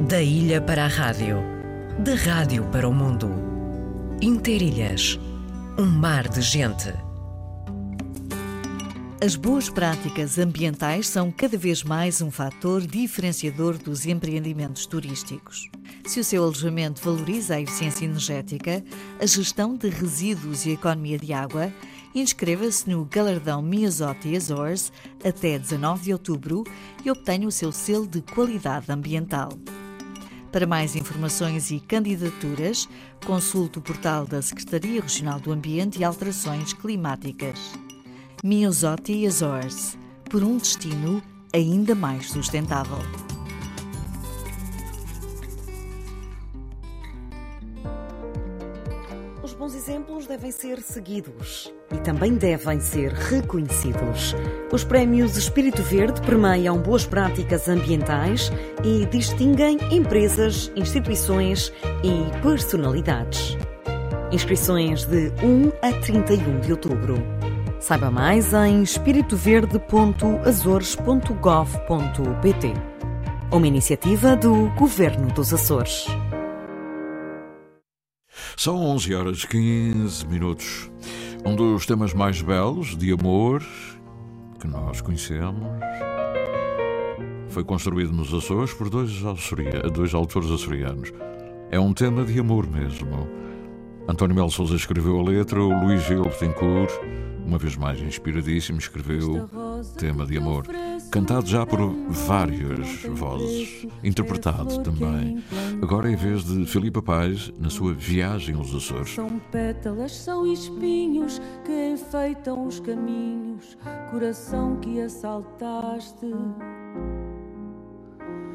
Da ilha para a rádio, da rádio para o mundo. Interilhas, um mar de gente. As boas práticas ambientais são cada vez mais um fator diferenciador dos empreendimentos turísticos. Se o seu alojamento valoriza a eficiência energética, a gestão de resíduos e a economia de água, inscreva-se no Galardão Miazotti Azores até 19 de outubro e obtenha o seu selo de qualidade ambiental. Para mais informações e candidaturas, consulte o portal da Secretaria Regional do Ambiente e Alterações Climáticas. Miazotti Azores, por um destino ainda mais sustentável. Bons exemplos devem ser seguidos e também devem ser reconhecidos. Os prémios Espírito Verde premiam boas práticas ambientais e distinguem empresas, instituições e personalidades. Inscrições de 1 a 31 de outubro. Saiba mais em espiritoverde.azores.gov.pt. Uma iniciativa do Governo dos Açores. São 11 horas 15 minutos. Um dos temas mais belos de amor que nós conhecemos foi construído nos Açores por dois, dois autores açorianos. É um tema de amor mesmo. António Melo Souza escreveu a letra, o Luís Gil Betancourt, uma vez mais inspiradíssimo, escreveu Tema de Amor, cantado já por várias vozes, interpretado também. Agora em vez de Filipe Paz, na sua viagem aos Açores. São pétalas, são espinhos que enfeitam os caminhos, coração que assaltaste.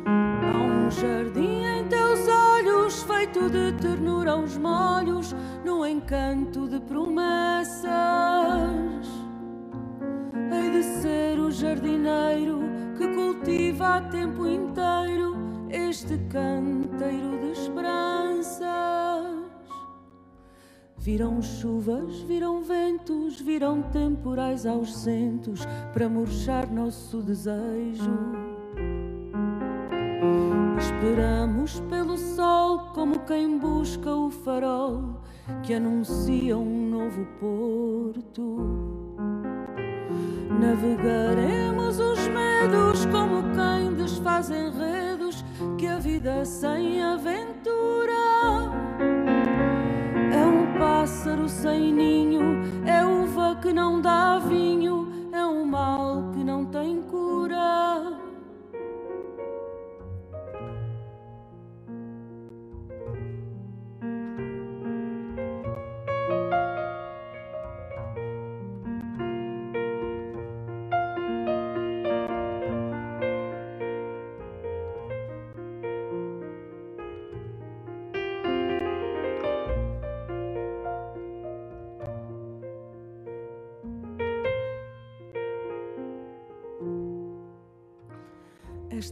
Há um jardim em teus olhos, feito de ternura aos molhos, no encanto de promessas. De ser o jardineiro que cultiva a tempo inteiro este canteiro de esperanças. Viram chuvas, viram ventos, viram temporais aos centos para murchar nosso desejo. Esperamos pelo sol como quem busca o farol que anuncia um novo porto. Navegaremos os medos como quem desfaz enredos que a vida sem aventura. É um pássaro sem ninho, é uva que não dá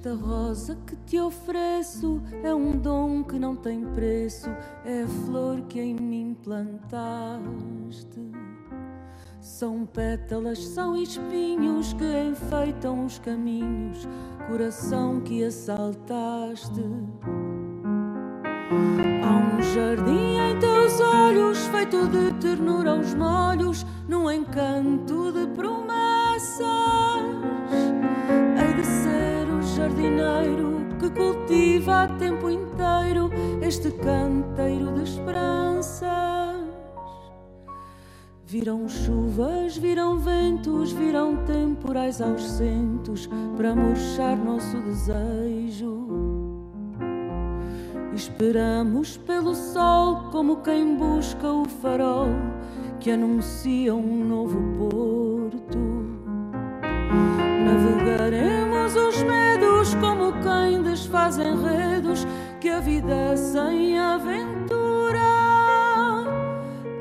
Esta rosa que te ofereço é um dom que não tem preço, é a flor que em mim plantaste. São pétalas, são espinhos que enfeitam os caminhos, coração que assaltaste. Há um jardim em teus olhos, feito de ternura aos molhos, num encanto de promessas. Cultiva a tempo inteiro este canteiro de esperanças. Virão chuvas, virão ventos, virão temporais aos para murchar nosso desejo. Esperamos pelo sol como quem busca o farol que anuncia um novo porto. Navegaremos os medos como desfaz enredos que a vida sem aventura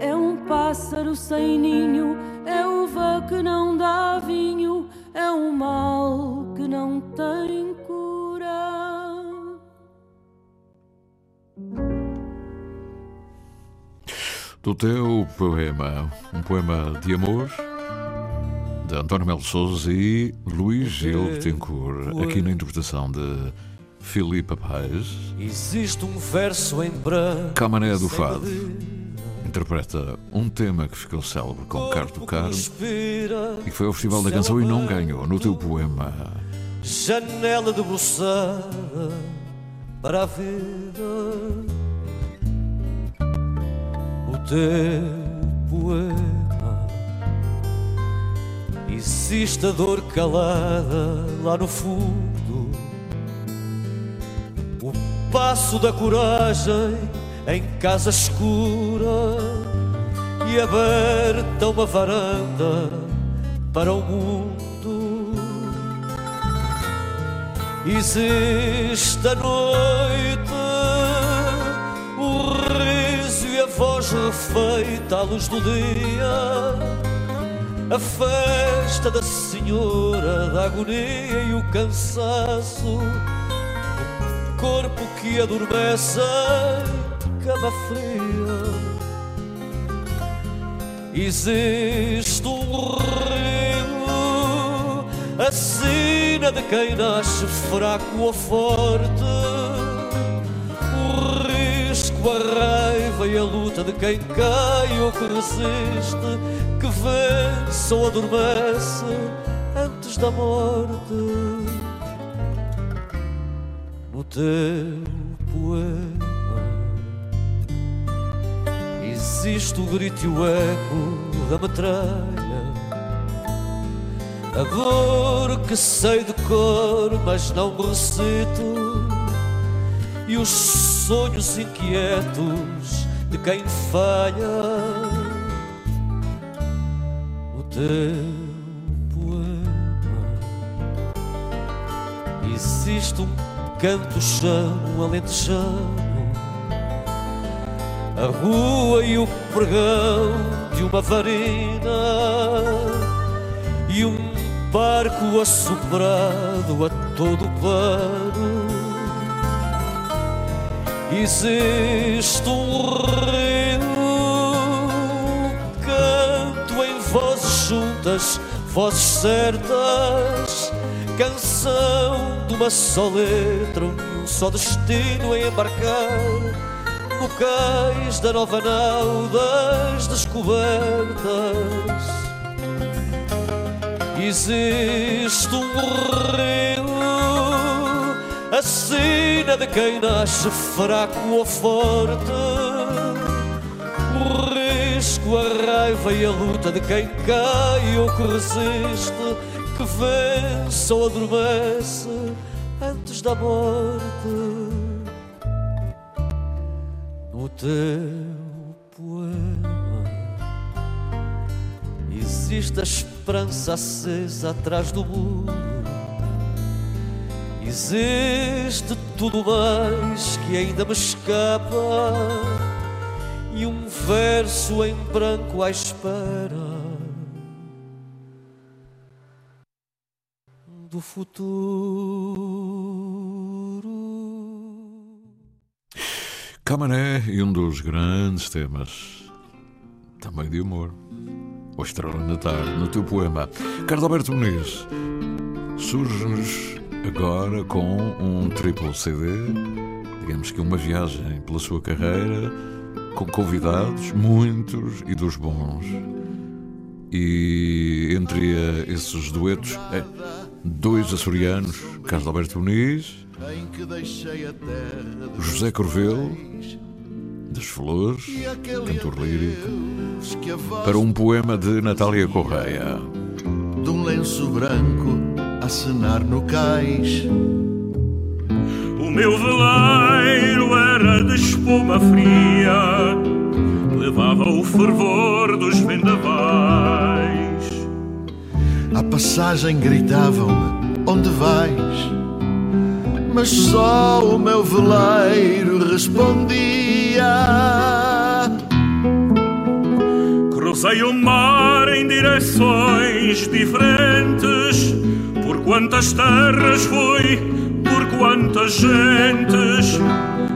é um pássaro sem ninho, é uva que não dá vinho, é um mal que não tem cura. Do teu poema, um poema de amor de António Melo Souza e Luís Gil Betancourt, aqui na interpretação de Filipe Paz. Existe um verso em branco. Camané do Fado. Interpreta um tema que ficou célebre com Carlos do Carmo e foi ao Festival da Canção e não ganhou no teu poema. Janela debruçada para a vida. O teu poema. Existe a dor calada lá no fundo. Passo da coragem em casa escura e aberta uma varanda para o mundo. Existe a noite, o riso e a voz refeita à luz do dia, a festa da senhora da agonia e o cansaço, corpo que adormece cama fria. Existe um rio, a sina de quem nasce fraco ou forte. O risco, a raiva e a luta de quem cai ou que resiste, que vence ou adormece antes da morte. Teu poema existe o grito e o eco da metralha. A dor que sei de cor, mas não recito. E os sonhos inquietos de quem falha. O teu poema. Existe um canto-chão alentejano a rua e o pregão de uma varina e um barco assoprado a todo pano. Existe um rio, canto em vozes juntas, vozes certas, canção de uma só letra, um só destino a embarcar no cais da nova nau das descobertas. Existe um rio, a sina de quem nasce fraco ou forte. O risco, a raiva e a luta de quem cai ou que resiste, vence ou adormece antes da morte teu poema existe a esperança acesa atrás do muro. Existe tudo mais que ainda me escapa e um verso em branco à espera do futuro. Camané e um dos grandes temas, também de amor, O Estrela na Tarde, no teu poema. Carlos Alberto Muniz, surge-nos agora com um triplo CD, digamos que uma viagem pela sua carreira, com convidados, muitos e dos bons. E entre esses duetos, é, dois açorianos, Carlos Alberto Muniz José Corvelo, das Flores, cantor lírico, para um poema de Natália Correia. De um lenço branco a cenar no cais. O meu veleiro era de espuma fria, levava o fervor dos vendavais. À passagem gritavam-me: Onde vais? mas só o meu veleiro respondia. Cruzei o mar em direções diferentes, por quantas terras fui, por quantas gentes,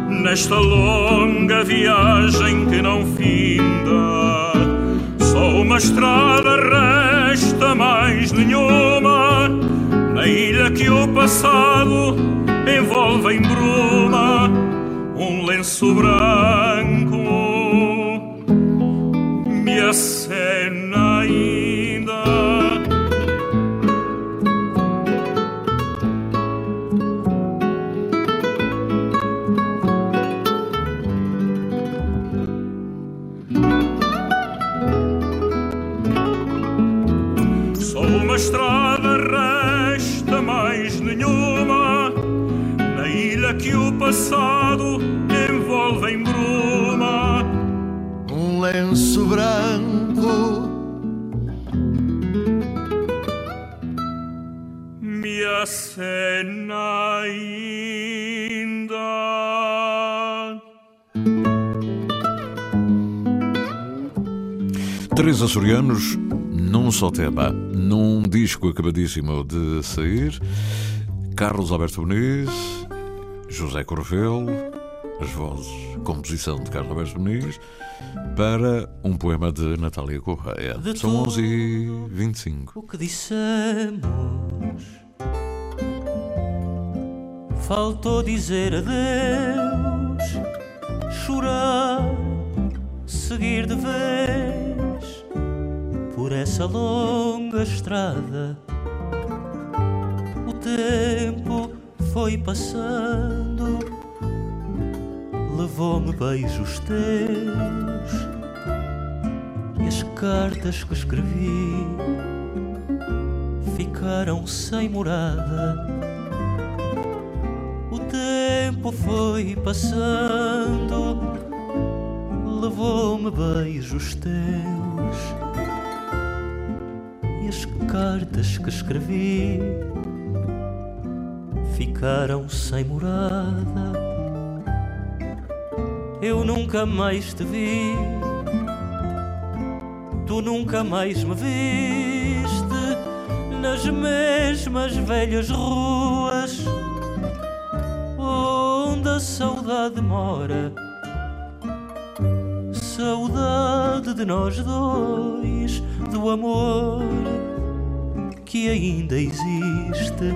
nesta longa viagem que não finda. Só uma estrada mais nenhuma. A ilha que o passado envolve em bruma, um lenço branco. Me Três açorianos num só tema, num disco acabadíssimo de sair. Carlos Alberto Muniz, José Corvelo, as vozes, composição de Carlos Alberto Muniz, para um poema de Natália Correia. De São tu- 11 e 25 O que dissemos Faltou dizer adeus Chorar Seguir de vez Por essa longa estrada O tempo foi passando Levou-me beijos teus E as cartas que escrevi ficaram sem morada. O tempo foi passando, levou-me beijos teus cartas que escrevi ficaram sem morada. Eu nunca mais te vi tu nunca mais me viste nas mesmas velhas ruas onde a saudade mora. Saudade de nós dois, do amor que ainda existe.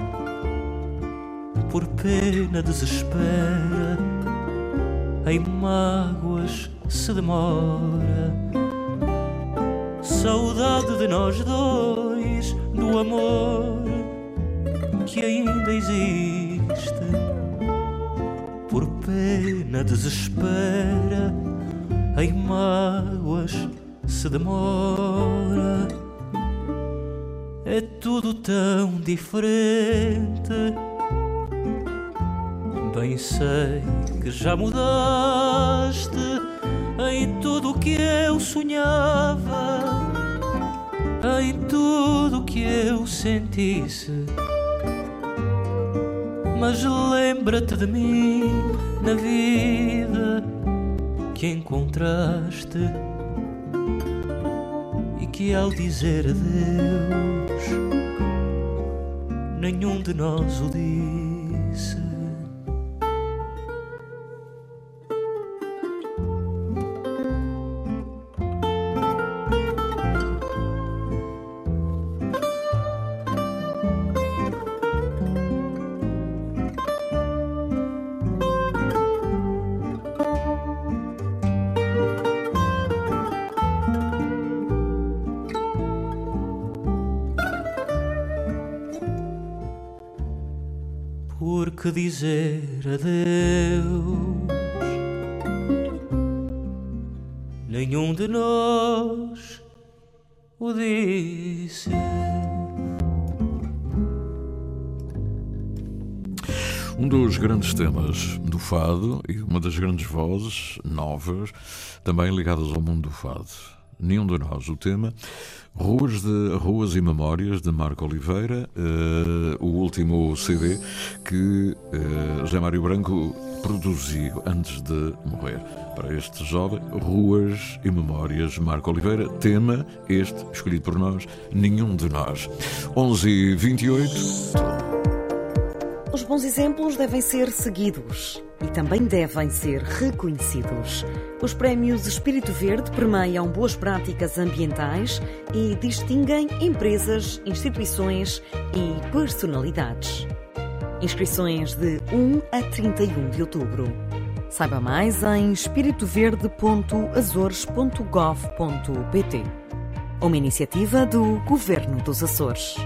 Por pena desespera, em mágoas se demora. Saudade de nós dois, do amor que ainda existe. Por pena desespera, em mágoas se demora. É tudo tão diferente. Bem sei que já mudaste em tudo o que eu sonhava, em tudo o que eu sentisse. Mas lembra-te de mim na vida que encontraste que ao dizer adeus nenhum de nós o disse. Dizer adeus? Nenhum de nós o disse. Um dos grandes temas do fado e uma das grandes vozes novas, também ligadas ao mundo do fado. Nenhum de nós. O tema Ruas, de, Ruas e Memórias de Marco Oliveira, eh, o último CD que eh, José Mário Branco produziu antes de morrer. Para este jovem, Ruas e Memórias, Marco Oliveira, tema este, escolhido por nós, Nenhum de nós. 11 e 28 Os bons exemplos devem ser seguidos e também devem ser reconhecidos. Os prémios Espírito Verde premiam boas práticas ambientais e distinguem empresas, instituições e personalidades. Inscrições de 1 a 31 de outubro. Saiba mais em espiritoverde.azores.gov.pt. Uma iniciativa do Governo dos Açores.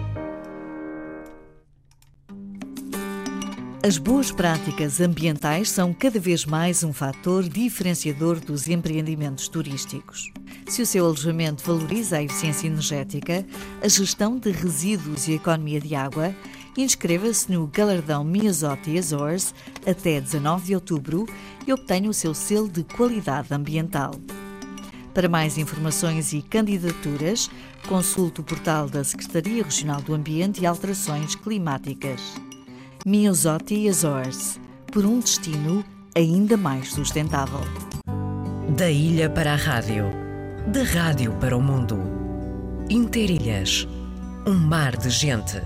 As boas práticas ambientais são cada vez mais um fator diferenciador dos empreendimentos turísticos. Se o seu alojamento valoriza a eficiência energética, a gestão de resíduos e a economia de água, inscreva-se no Galardão Miazotti Azores até 19 de outubro e obtenha o seu selo de qualidade ambiental. Para mais informações e candidaturas, consulte o portal da Secretaria Regional do Ambiente e Alterações Climáticas. Miosotti Azores, por um destino ainda mais sustentável. Da ilha para a rádio, da rádio para o mundo. Interilhas, um mar de gente.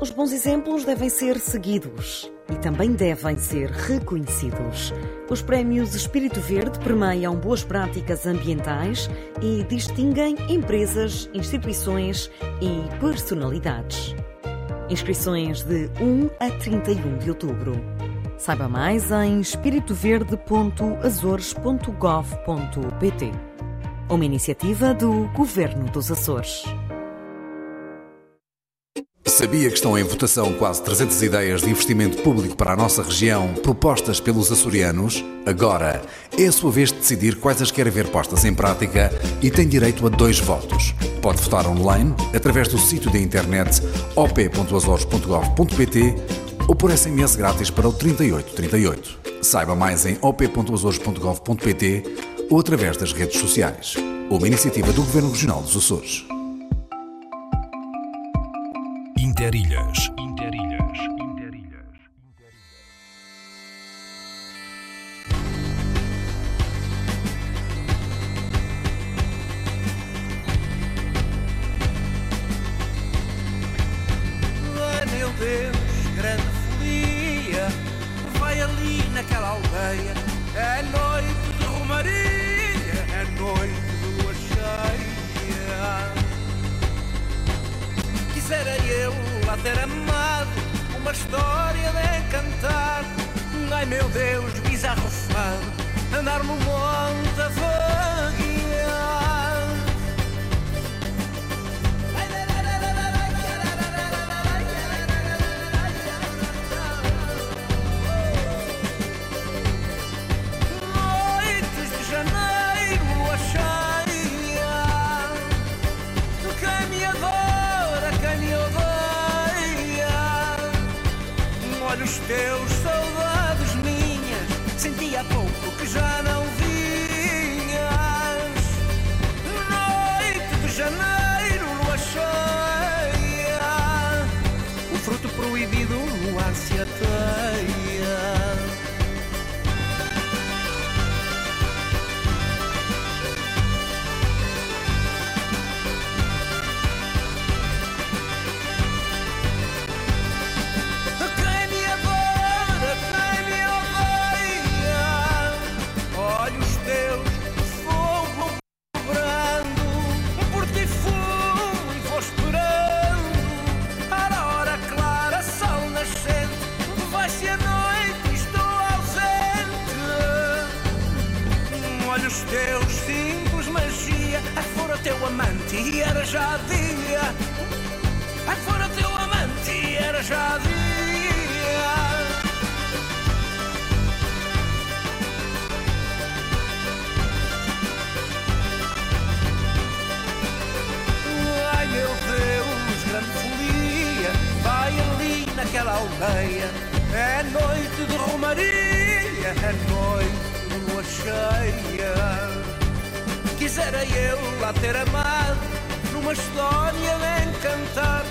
Os bons exemplos devem ser seguidos e também devem ser reconhecidos. Os prémios Espírito Verde premiam boas práticas ambientais e distinguem empresas, instituições e personalidades. Inscrições de 1 a 31 de outubro. Saiba mais em espiritoverde.azores.gov.pt. Uma iniciativa do Governo dos Açores. Sabia que estão em votação quase 300 ideias de investimento público para a nossa região, propostas pelos açorianos? Agora é a sua vez de decidir quais as quer ver postas em prática e tem direito a dois votos. Pode votar online através do sítio da internet op.azores.gov.pt ou por SMS grátis para o 3838. Saiba mais em op.azores.gov.pt ou através das redes sociais. Uma iniciativa do Governo Regional dos Açores. Interilhas. Teus, saudades minhas Senti há pouco que já não Olhos teus, simples magia. Ai, fora teu amante e era já dia. Ai, fora teu amante e era já dia. Ai meu Deus, grande folia. Vai ali naquela aldeia. É noite de romaria É noite cheia. Quisera eu lá ter amado Numa história de encantar.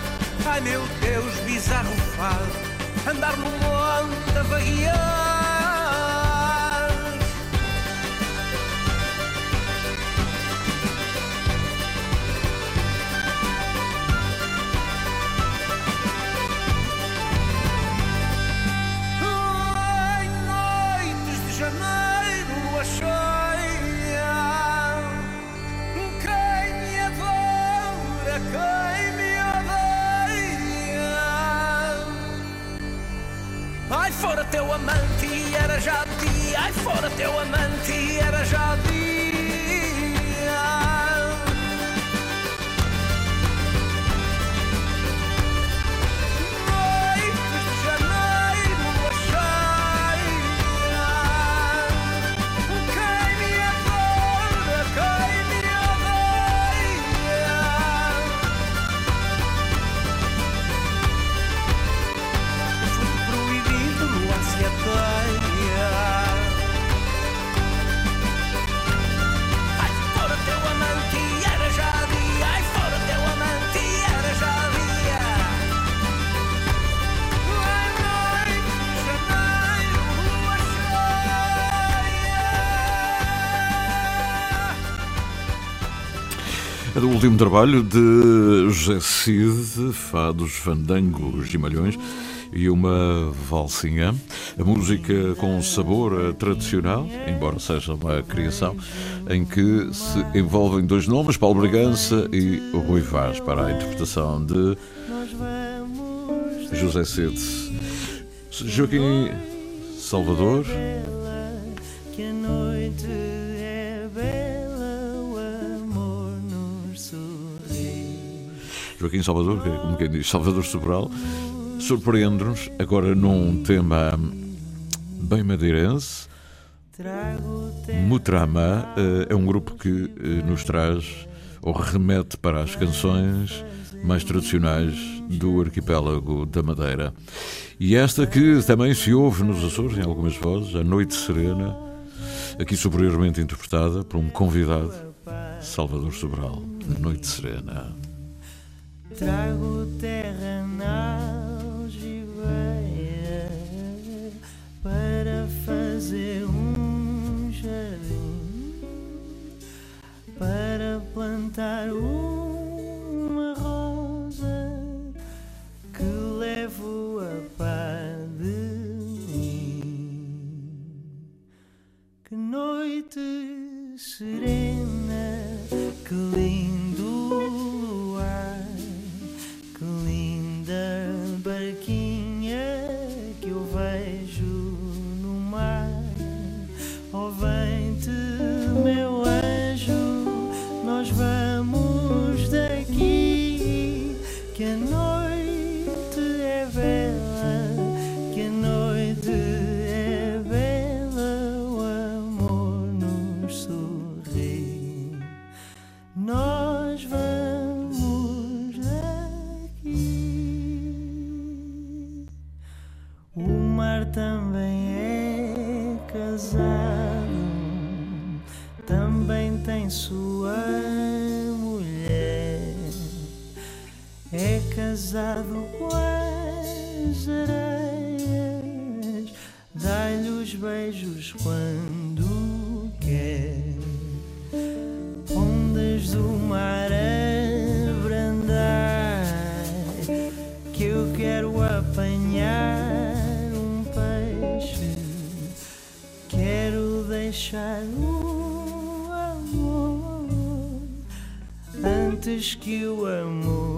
Ai meu Deus, bizarro fado Andar no monte a vaguear do último trabalho de José Cid, Fados, Fandangos e Malhões e uma valsinha. A música com sabor tradicional, embora seja uma criação, em que se envolvem dois nomes, Paulo Bragança e Rui Vaz, para a interpretação de José Cid. Joaquim Salvador, Joaquim Salvador, é como quem diz, Salvador Sobral, surpreende-nos agora num tema bem madeirense. Mutrama eh, é um grupo que eh, nos traz ou remete para as canções mais tradicionais do arquipélago da Madeira. E esta que também se ouve nos Açores, em algumas vozes, A Noite Serena, aqui superiormente interpretada por um convidado, Salvador Sobral, Noite Serena. Trago terra na algibeira para fazer um jardim, para plantar uma rosa que levo a par de mim. Que noite serena, dá-lhe os beijos quando quer. Ondas do mar a brandar, que eu quero apanhar um peixe. Quero deixar o amor antes que o amor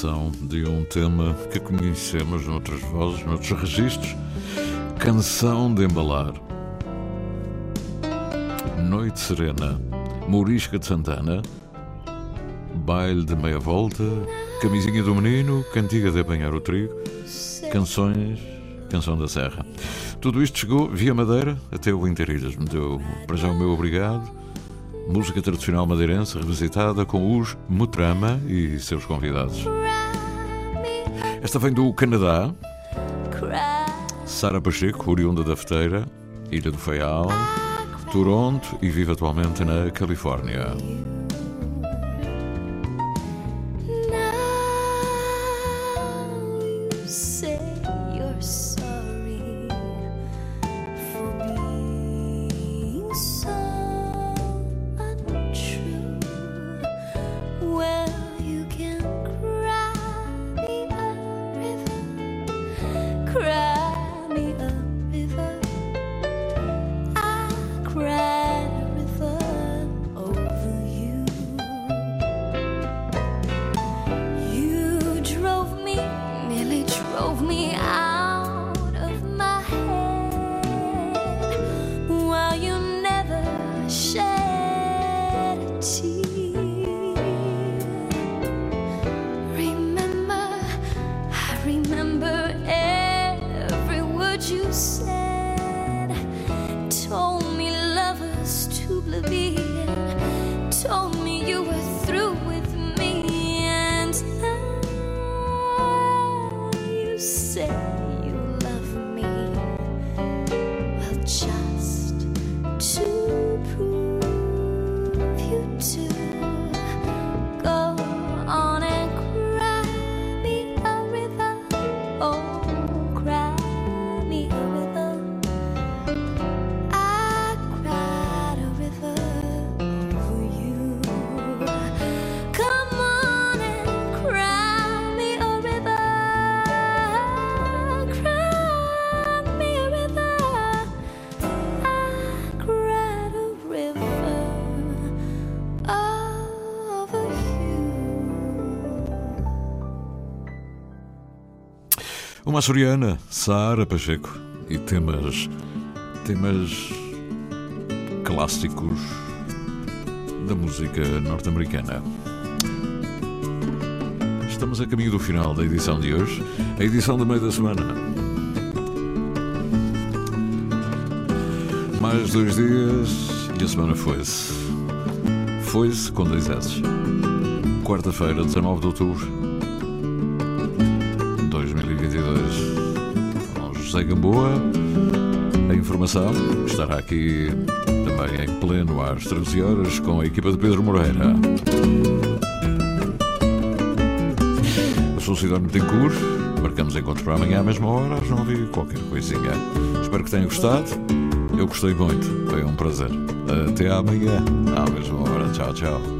de um tema que conhecemos noutras vozes, noutros registros. Canção de embalar. Noite Serena. Mourisca de Santana. Baile de meia volta. Camisinha do menino. Cantiga de apanhar o trigo. Canções. Canção da Serra. Tudo isto chegou via Madeira até o Interilhas. Me deu para já o meu obrigado. Música tradicional madeirense revisitada com os Mutrama e seus convidados. Esta vem do Canadá. Sara Pacheco, oriunda da Feteira, Ilha do Faial, Toronto e vive atualmente na Califórnia. 起。Uma açoriana, Sara Pacheco, e temas, temas clássicos da música norte-americana. Estamos a caminho do final da edição de hoje, a edição do meio da semana. Mais dois dias e a semana foi-se. Foi-se com dois S. Quarta-feira, 19 de outubro. Gamboa. A informação estará aqui também em pleno às 13 horas com a equipa de Pedro Moreira. Eu sou o Cidónio Tencourt. Marcamos encontro para amanhã à mesma hora, às 9 e qualquer coisinha. Espero que tenham gostado. Eu gostei muito. Foi um prazer. Até amanhã, à mesma hora. Tchau, tchau.